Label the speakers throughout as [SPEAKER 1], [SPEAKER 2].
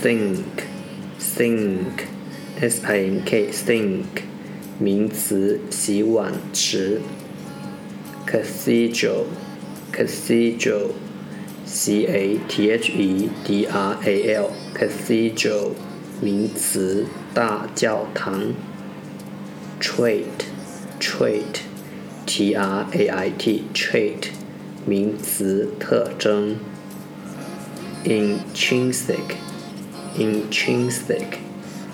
[SPEAKER 1] sink sink s i n k. Sink 名词洗碗池。Cathedral. Cathedral. C a t h e d r a l. Cathedral. trait. Trait. T r a i t. Trait intrinsic,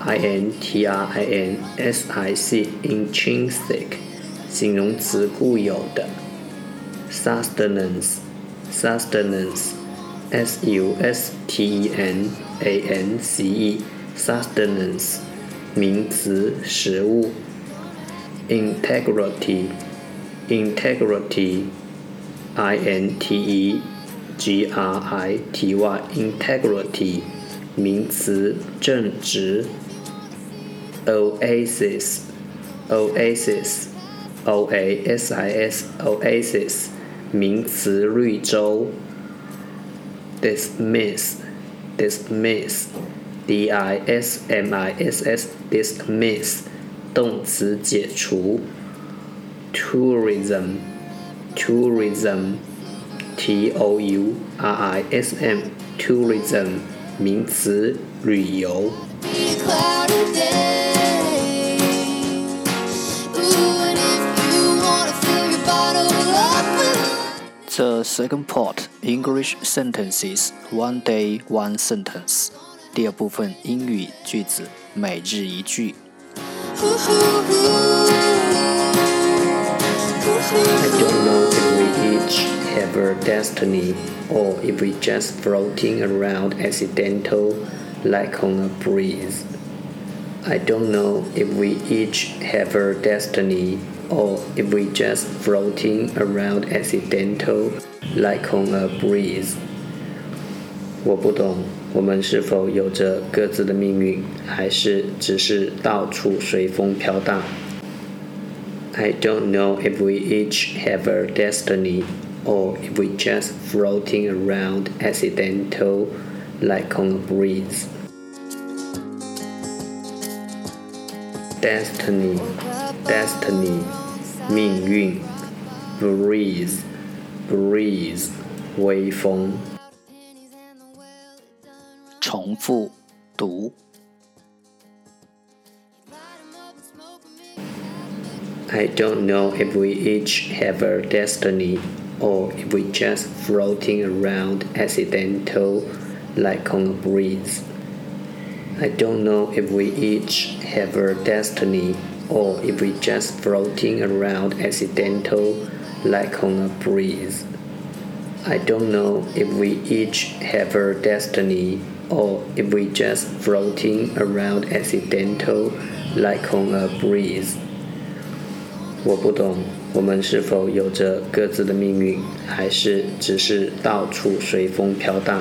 [SPEAKER 1] i n t r i n s i c, intrinsic, 形容词固有的。sustenance, sustenance, s u s t e n a n c e, sustenance, 名词食物。integrity, integrity, i n t e g r i t y, integrity. 名词，正直。oasis，oasis，o a s i s，oasis，名词，绿洲。dismiss，dismiss，d i s m i s s，dismiss，动词，解除。tourism，tourism，t o u r i s m，tourism。 名词，旅游。
[SPEAKER 2] The second part English sentences one day one sentence。第二部分英语句子每日一句。
[SPEAKER 1] have a destiny or if we just floating around accidental like on a breeze. I don't know if we each have a destiny or if we just floating around accidental like on a breeze. 我不懂，我们是否有着各自的命运，还是只是到处随风飘荡？I don't know if we each have a destiny or if we just floating around accidental like on a breeze. Destiny, destiny, 命运 breeze, breeze, 微风。
[SPEAKER 2] 重复读。
[SPEAKER 1] I don't know if we each have a destiny or if we just floating around accidental like on a breeze. I don't know if we each have a destiny or if we just floating around accidental like on a breeze. I don't know if we each have a destiny or if we just floating around accidental like on a breeze. 我不懂， 我们是否有着各自的命运，还是只是到处随风飘荡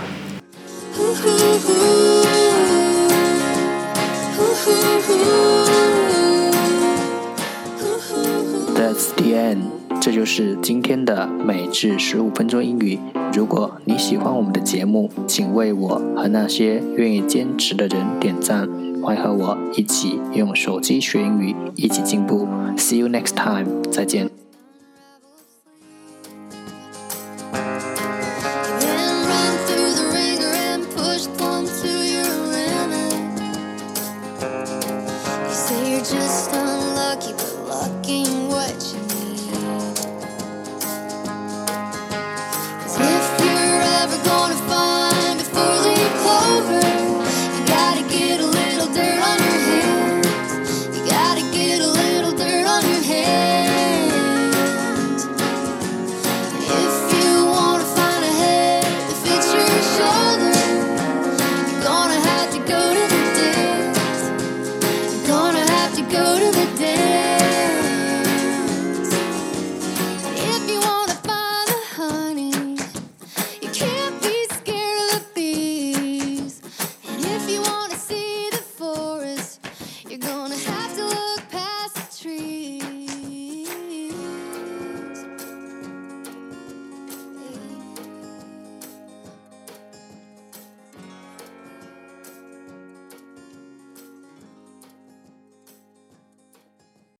[SPEAKER 2] ？That's the end.
[SPEAKER 1] 这就是今天的每至十五分钟英语。如果你喜欢我们的节目，请为我和那些愿意坚持的人点赞。欢迎和我一起用手机学英语，一起进步。See you next time，再见。